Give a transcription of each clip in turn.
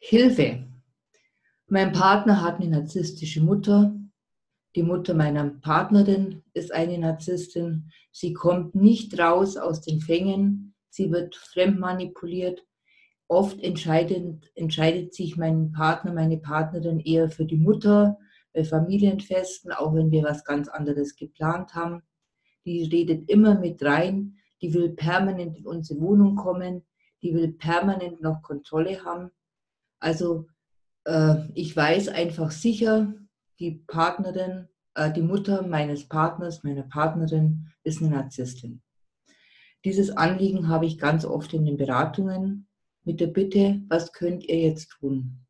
Hilfe. Mein Partner hat eine narzisstische Mutter. Die Mutter meiner Partnerin ist eine Narzisstin. Sie kommt nicht raus aus den Fängen. Sie wird fremd manipuliert. Oft entscheidet, entscheidet sich mein Partner, meine Partnerin eher für die Mutter bei Familienfesten, auch wenn wir was ganz anderes geplant haben. Die redet immer mit rein. Die will permanent in unsere Wohnung kommen. Die will permanent noch Kontrolle haben. Also äh, ich weiß einfach sicher, die Partnerin, äh, die Mutter meines Partners, meiner Partnerin ist eine Narzisstin. Dieses Anliegen habe ich ganz oft in den Beratungen mit der Bitte, was könnt ihr jetzt tun?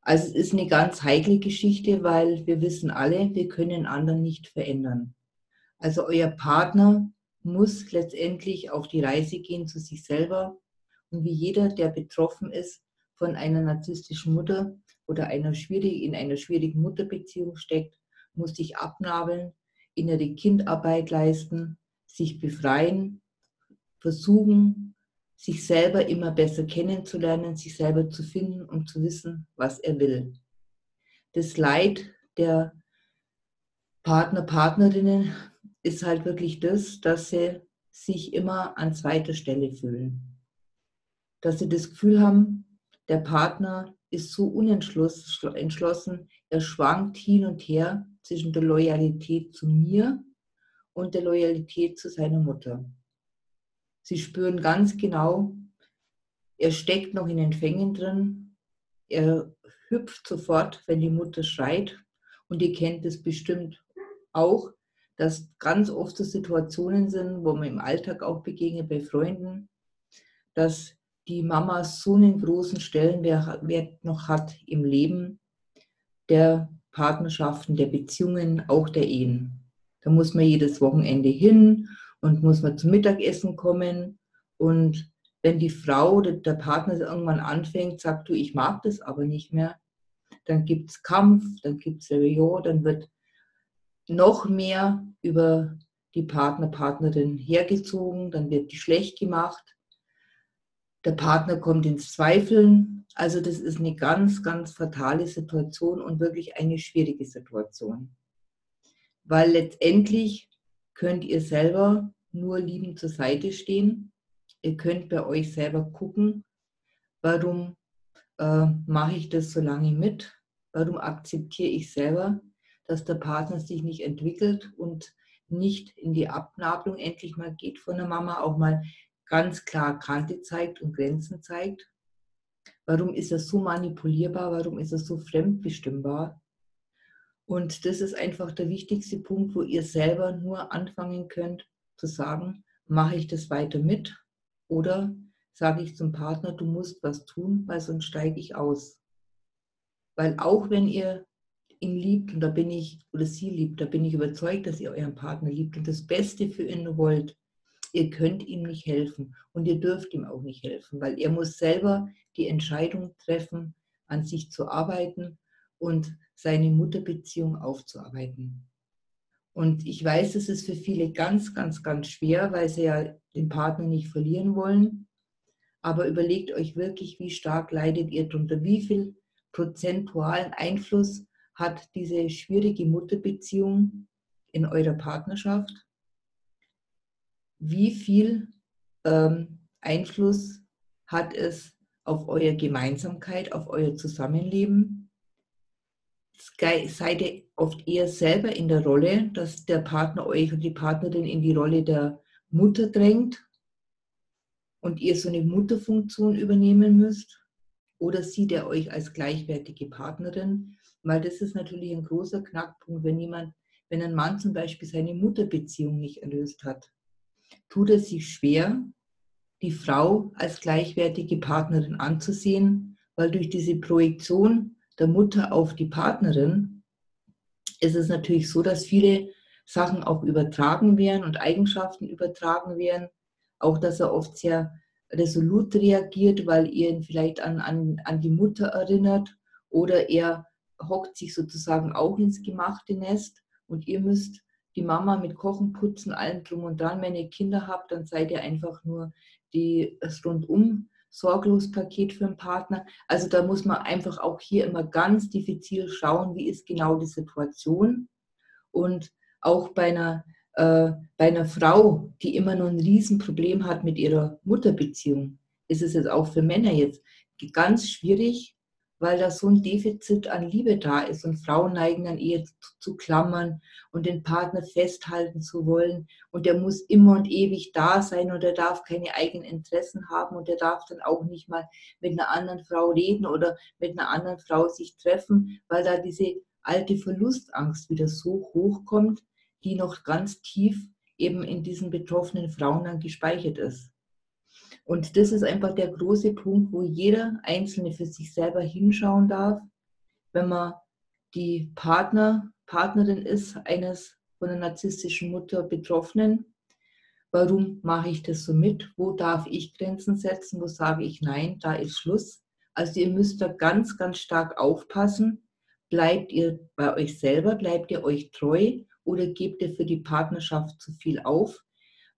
Also es ist eine ganz heikle Geschichte, weil wir wissen alle, wir können anderen nicht verändern. Also euer Partner muss letztendlich auf die Reise gehen zu sich selber. Und wie jeder, der betroffen ist, von einer narzisstischen Mutter oder einer schwierig, in einer schwierigen Mutterbeziehung steckt, muss sich abnabeln, innere Kindarbeit leisten, sich befreien, versuchen, sich selber immer besser kennenzulernen, sich selber zu finden und zu wissen, was er will. Das Leid der Partner, Partnerinnen ist halt wirklich das, dass sie sich immer an zweiter Stelle fühlen. Dass sie das Gefühl haben, der Partner ist so unentschlossen, er schwankt hin und her zwischen der Loyalität zu mir und der Loyalität zu seiner Mutter. Sie spüren ganz genau, er steckt noch in den Fängen drin, er hüpft sofort, wenn die Mutter schreit und ihr kennt es bestimmt auch, dass ganz oft so Situationen sind, wo man im Alltag auch begegnet bei Freunden, dass die Mama so einen großen Stellenwert noch hat im Leben der Partnerschaften, der Beziehungen, auch der Ehen. Da muss man jedes Wochenende hin und muss man zum Mittagessen kommen. Und wenn die Frau oder der Partner irgendwann anfängt, sagt du, ich mag das aber nicht mehr, dann gibt es Kampf, dann gibt es Rebellion, dann wird noch mehr über die Partner, Partnerin hergezogen, dann wird die schlecht gemacht der Partner kommt ins Zweifeln. Also das ist eine ganz, ganz fatale Situation und wirklich eine schwierige Situation. Weil letztendlich könnt ihr selber nur liebend zur Seite stehen. Ihr könnt bei euch selber gucken, warum äh, mache ich das so lange mit? Warum akzeptiere ich selber, dass der Partner sich nicht entwickelt und nicht in die Abnabelung endlich mal geht von der Mama, auch mal ganz klar Kante zeigt und Grenzen zeigt? Warum ist er so manipulierbar? Warum ist er so fremdbestimmbar? Und das ist einfach der wichtigste Punkt, wo ihr selber nur anfangen könnt zu sagen, mache ich das weiter mit oder sage ich zum Partner, du musst was tun, weil sonst steige ich aus. Weil auch wenn ihr ihn liebt und da bin ich, oder sie liebt, da bin ich überzeugt, dass ihr euren Partner liebt und das Beste für ihn wollt, Ihr könnt ihm nicht helfen und ihr dürft ihm auch nicht helfen, weil er muss selber die Entscheidung treffen, an sich zu arbeiten und seine Mutterbeziehung aufzuarbeiten. Und ich weiß, es ist für viele ganz, ganz, ganz schwer, weil sie ja den Partner nicht verlieren wollen. Aber überlegt euch wirklich, wie stark leidet ihr darunter, wie viel prozentualen Einfluss hat diese schwierige Mutterbeziehung in eurer Partnerschaft wie viel ähm, Einfluss hat es auf eure Gemeinsamkeit, auf euer Zusammenleben? Seid ihr oft eher selber in der Rolle, dass der Partner euch und die Partnerin in die Rolle der Mutter drängt und ihr so eine Mutterfunktion übernehmen müsst? Oder sieht er euch als gleichwertige Partnerin? Weil das ist natürlich ein großer Knackpunkt, wenn jemand, wenn ein Mann zum Beispiel seine Mutterbeziehung nicht erlöst hat tut es sich schwer, die Frau als gleichwertige Partnerin anzusehen, weil durch diese Projektion der Mutter auf die Partnerin ist es natürlich so, dass viele Sachen auch übertragen werden und Eigenschaften übertragen werden. Auch, dass er oft sehr resolut reagiert, weil ihr ihn vielleicht an, an, an die Mutter erinnert oder er hockt sich sozusagen auch ins gemachte Nest und ihr müsst die Mama mit Kochen, Putzen, allem drum und dran. Wenn ihr Kinder habt, dann seid ihr einfach nur die, das rundum Sorglospaket für einen Partner. Also da muss man einfach auch hier immer ganz diffizil schauen, wie ist genau die Situation. Und auch bei einer, äh, bei einer Frau, die immer noch ein Riesenproblem hat mit ihrer Mutterbeziehung, ist es jetzt auch für Männer jetzt ganz schwierig, weil da so ein Defizit an Liebe da ist und Frauen neigen dann eher zu, zu, klammern und den Partner festhalten zu wollen und der muss immer und ewig da sein und er darf keine eigenen Interessen haben und er darf dann auch nicht mal mit einer anderen Frau reden oder mit einer anderen Frau sich treffen, weil da diese alte Verlustangst wieder so hoch kommt, die noch ganz tief eben in diesen betroffenen Frauen dann gespeichert ist. Und das ist einfach der große Punkt, wo jeder Einzelne für sich selber hinschauen darf, wenn man die Partner, Partnerin ist eines von einer narzisstischen Mutter Betroffenen. Warum mache ich das so mit? Wo darf ich Grenzen setzen? Wo sage ich nein? Da ist Schluss. Also ihr müsst da ganz, ganz stark aufpassen. Bleibt ihr bei euch selber? Bleibt ihr euch treu? Oder gebt ihr für die Partnerschaft zu viel auf?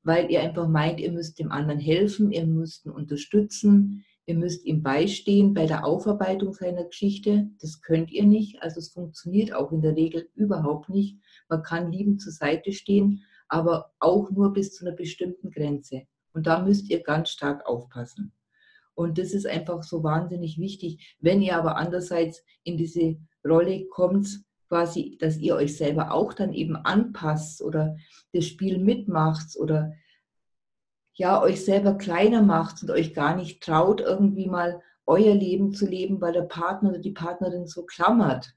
Weil ihr einfach meint, ihr müsst dem anderen helfen, ihr müsst ihn unterstützen, ihr müsst ihm beistehen bei der Aufarbeitung seiner Geschichte. Das könnt ihr nicht. Also es funktioniert auch in der Regel überhaupt nicht. Man kann liebend zur Seite stehen, aber auch nur bis zu einer bestimmten Grenze. Und da müsst ihr ganz stark aufpassen. Und das ist einfach so wahnsinnig wichtig. Wenn ihr aber andererseits in diese Rolle kommt, quasi, dass ihr euch selber auch dann eben anpasst oder das Spiel mitmacht oder ja, euch selber kleiner macht und euch gar nicht traut, irgendwie mal euer Leben zu leben, weil der Partner oder die Partnerin so klammert,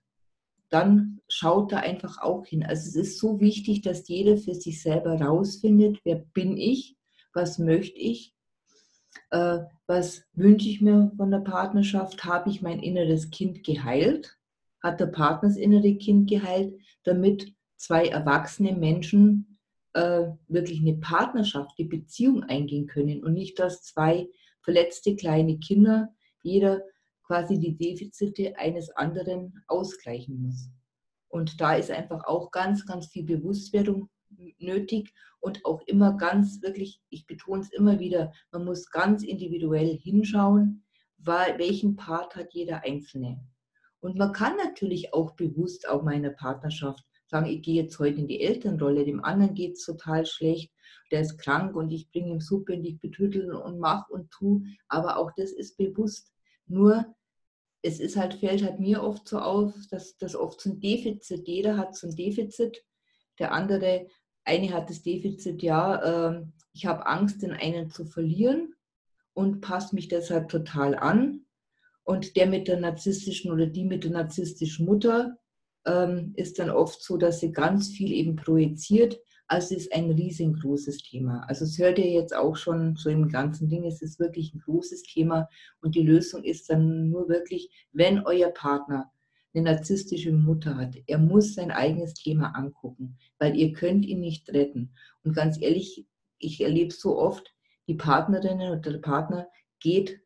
dann schaut da einfach auch hin. Also es ist so wichtig, dass jeder für sich selber rausfindet, wer bin ich, was möchte ich, äh, was wünsche ich mir von der Partnerschaft, habe ich mein inneres Kind geheilt hat der Partner das innere Kind geheilt, damit zwei erwachsene Menschen äh, wirklich eine Partnerschaft, die Beziehung eingehen können und nicht, dass zwei verletzte kleine Kinder jeder quasi die Defizite eines anderen ausgleichen muss. Und da ist einfach auch ganz, ganz viel Bewusstwerdung nötig und auch immer ganz wirklich, ich betone es immer wieder, man muss ganz individuell hinschauen, welchen Part hat jeder Einzelne. Und man kann natürlich auch bewusst auch meiner Partnerschaft sagen, ich gehe jetzt heute in die Elternrolle, dem anderen geht es total schlecht, der ist krank und ich bringe ihm Suppe und ich betüttel und mach und tu. Aber auch das ist bewusst. Nur es ist halt, fällt halt mir oft so auf, dass das oft so ein Defizit, jeder hat so ein Defizit, der andere, eine hat das Defizit, ja, äh, ich habe Angst, den einen zu verlieren und passe mich deshalb total an. Und der mit der narzisstischen oder die mit der narzisstischen Mutter ähm, ist dann oft so, dass sie ganz viel eben projiziert. Also es ist ein riesengroßes Thema. Also es hört ihr jetzt auch schon so im ganzen Ding, es ist wirklich ein großes Thema und die Lösung ist dann nur wirklich, wenn euer Partner eine narzisstische Mutter hat, er muss sein eigenes Thema angucken, weil ihr könnt ihn nicht retten. Und ganz ehrlich, ich erlebe so oft, die Partnerin oder der Partner geht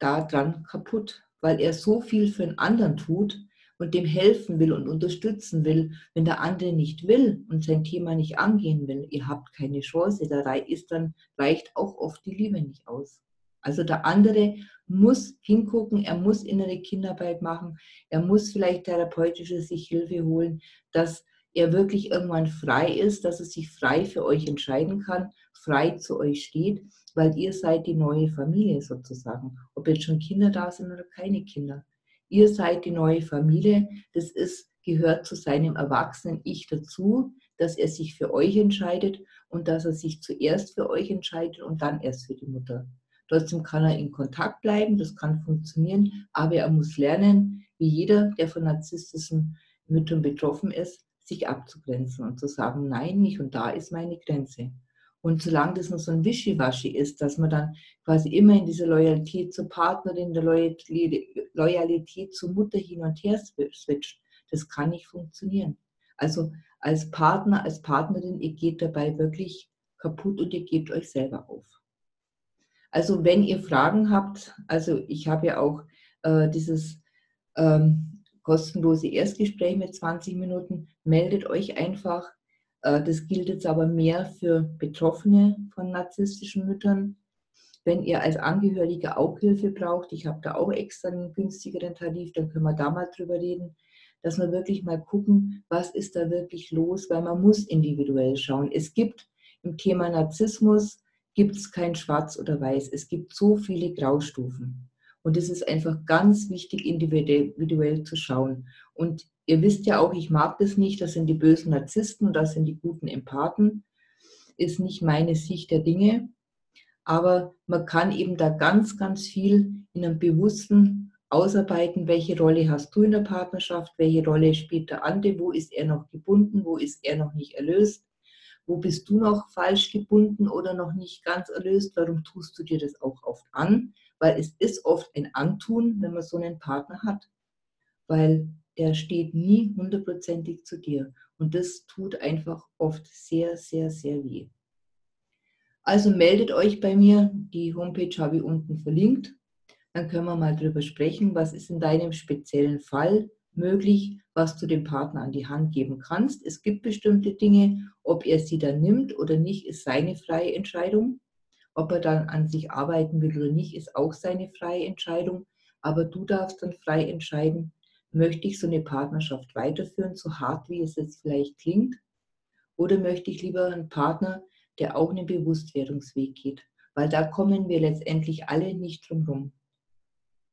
daran kaputt, weil er so viel für einen anderen tut und dem helfen will und unterstützen will. Wenn der andere nicht will und sein Thema nicht angehen will, ihr habt keine Chance. Da ist dann reicht auch oft die Liebe nicht aus. Also der andere muss hingucken, er muss innere Kinderarbeit machen, er muss vielleicht therapeutische sich Hilfe holen, dass er wirklich irgendwann frei ist, dass er sich frei für euch entscheiden kann, frei zu euch steht weil ihr seid die neue Familie sozusagen. Ob jetzt schon Kinder da sind oder keine Kinder. Ihr seid die neue Familie. Das ist, gehört zu seinem erwachsenen Ich dazu, dass er sich für euch entscheidet und dass er sich zuerst für euch entscheidet und dann erst für die Mutter. Trotzdem kann er in Kontakt bleiben, das kann funktionieren, aber er muss lernen, wie jeder, der von narzisstischen Müttern betroffen ist, sich abzugrenzen und zu sagen, nein, nicht und da ist meine Grenze. Und solange das noch so ein Wischiwaschi ist, dass man dann quasi immer in diese Loyalität zur Partnerin, der Loyalität zur Mutter hin und her switcht, das kann nicht funktionieren. Also als Partner, als Partnerin, ihr geht dabei wirklich kaputt und ihr gebt euch selber auf. Also wenn ihr Fragen habt, also ich habe ja auch äh, dieses ähm, kostenlose Erstgespräch mit 20 Minuten, meldet euch einfach. Äh, das gilt jetzt aber mehr für Betroffene von narzisstischen Müttern. wenn ihr als Angehöriger auch Hilfe braucht, ich habe da auch extra einen günstigeren Tarif, dann können wir da mal drüber reden, dass wir wirklich mal gucken, was ist da wirklich los, weil man muss individuell schauen. Es gibt im Thema Narzissmus gibt es kein Schwarz oder Weiß. Es gibt so viele Graustufen. Und es ist einfach ganz wichtig, individuell zu schauen. Und ihr wisst ja auch, ich mag das nicht, das sind die bösen Narzissten und das sind die guten Empathen. Ist nicht meine Sicht der Dinge. Aber man kann eben da ganz, ganz viel in einem bewussten ausarbeiten, welche Rolle hast du in der Partnerschaft, welche Rolle spielt der andere, wo ist er noch gebunden, wo ist er noch nicht erlöst, wo bist du noch falsch gebunden oder noch nicht ganz erlöst, warum tust du dir das auch oft an, weil es ist oft ein Antun, wenn man so einen Partner hat, weil der steht nie hundertprozentig zu dir und das tut einfach oft sehr, sehr, sehr weh. Also meldet euch bei mir, die Homepage habe ich unten verlinkt. Dann können wir mal drüber sprechen, was ist in deinem speziellen Fall möglich, was du dem Partner an die Hand geben kannst. Es gibt bestimmte Dinge, ob er sie dann nimmt oder nicht, ist seine freie Entscheidung. Ob er dann an sich arbeiten will oder nicht, ist auch seine freie Entscheidung. Aber du darfst dann frei entscheiden, möchte ich so eine Partnerschaft weiterführen, so hart wie es jetzt vielleicht klingt, oder möchte ich lieber einen Partner, der auch einen Bewusstwerdungsweg geht, weil da kommen wir letztendlich alle nicht drum herum.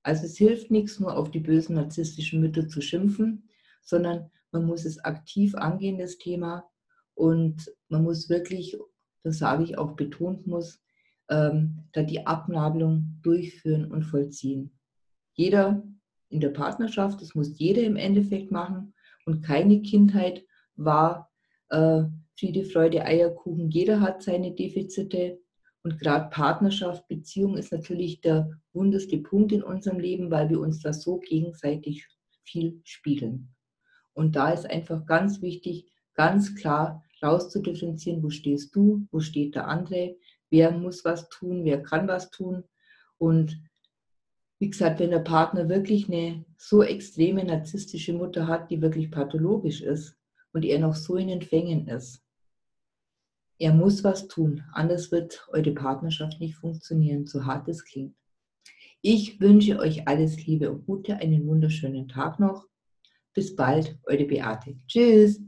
Also es hilft nichts, nur auf die bösen narzisstischen Mütter zu schimpfen, sondern man muss es aktiv angehen, das Thema, und man muss wirklich, das sage ich auch betont muss, ähm, da die Abnabelung durchführen und vollziehen. Jeder in der Partnerschaft, das muss jeder im Endeffekt machen und keine Kindheit war äh, Friede, Freude, Eierkuchen. Jeder hat seine Defizite und gerade Partnerschaft, Beziehung ist natürlich der wunderste Punkt in unserem Leben, weil wir uns da so gegenseitig viel spiegeln. Und da ist einfach ganz wichtig, ganz klar rauszudifferenzieren, wo stehst du, wo steht der andere, wer muss was tun, wer kann was tun. Und wie gesagt, wenn der Partner wirklich eine so extreme narzisstische Mutter hat, die wirklich pathologisch ist und er noch so in den Fängen ist, er muss was tun, anders wird eure Partnerschaft nicht funktionieren, so hart es klingt. Ich wünsche euch alles Liebe und Gute, einen wunderschönen Tag noch. Bis bald, eure Beate. Tschüss.